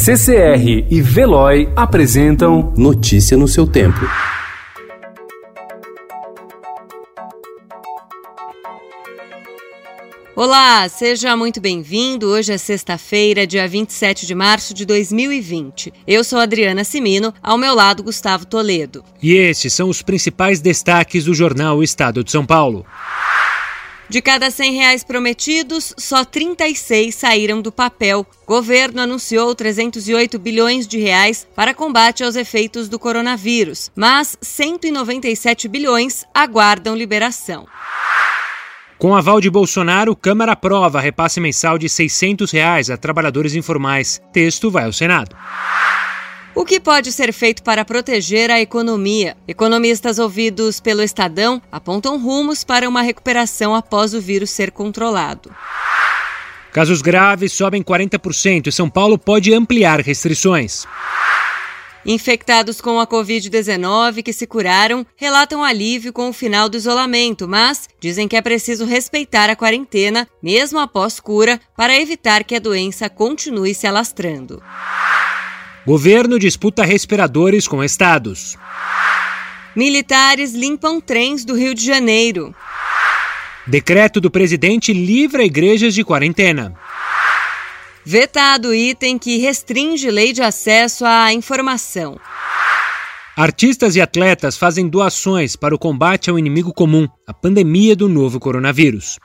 CCR e Veloy apresentam Notícia no seu tempo. Olá, seja muito bem-vindo. Hoje é sexta-feira, dia 27 de março de 2020. Eu sou Adriana Simino, ao meu lado Gustavo Toledo. E estes são os principais destaques do jornal Estado de São Paulo. De cada 100 reais prometidos, só 36 saíram do papel. Governo anunciou 308 bilhões de reais para combate aos efeitos do coronavírus, mas 197 bilhões aguardam liberação. Com aval de Bolsonaro, Câmara aprova repasse mensal de 600 reais a trabalhadores informais. Texto vai ao Senado. O que pode ser feito para proteger a economia? Economistas ouvidos pelo Estadão apontam rumos para uma recuperação após o vírus ser controlado. Casos graves sobem 40% e São Paulo pode ampliar restrições. Infectados com a Covid-19 que se curaram relatam alívio com o final do isolamento, mas dizem que é preciso respeitar a quarentena, mesmo após cura, para evitar que a doença continue se alastrando. Governo disputa respiradores com estados. Militares limpam trens do Rio de Janeiro. Decreto do presidente livra igrejas de quarentena. Vetado item que restringe lei de acesso à informação. Artistas e atletas fazem doações para o combate ao inimigo comum, a pandemia do novo coronavírus.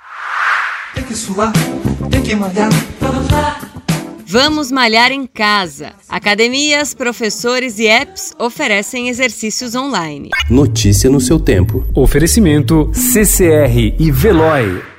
Tem que suar, tem que malhar. Vamos malhar em casa. Academias, professores e apps oferecem exercícios online. Notícia no seu tempo. Oferecimento CCR e Veloy.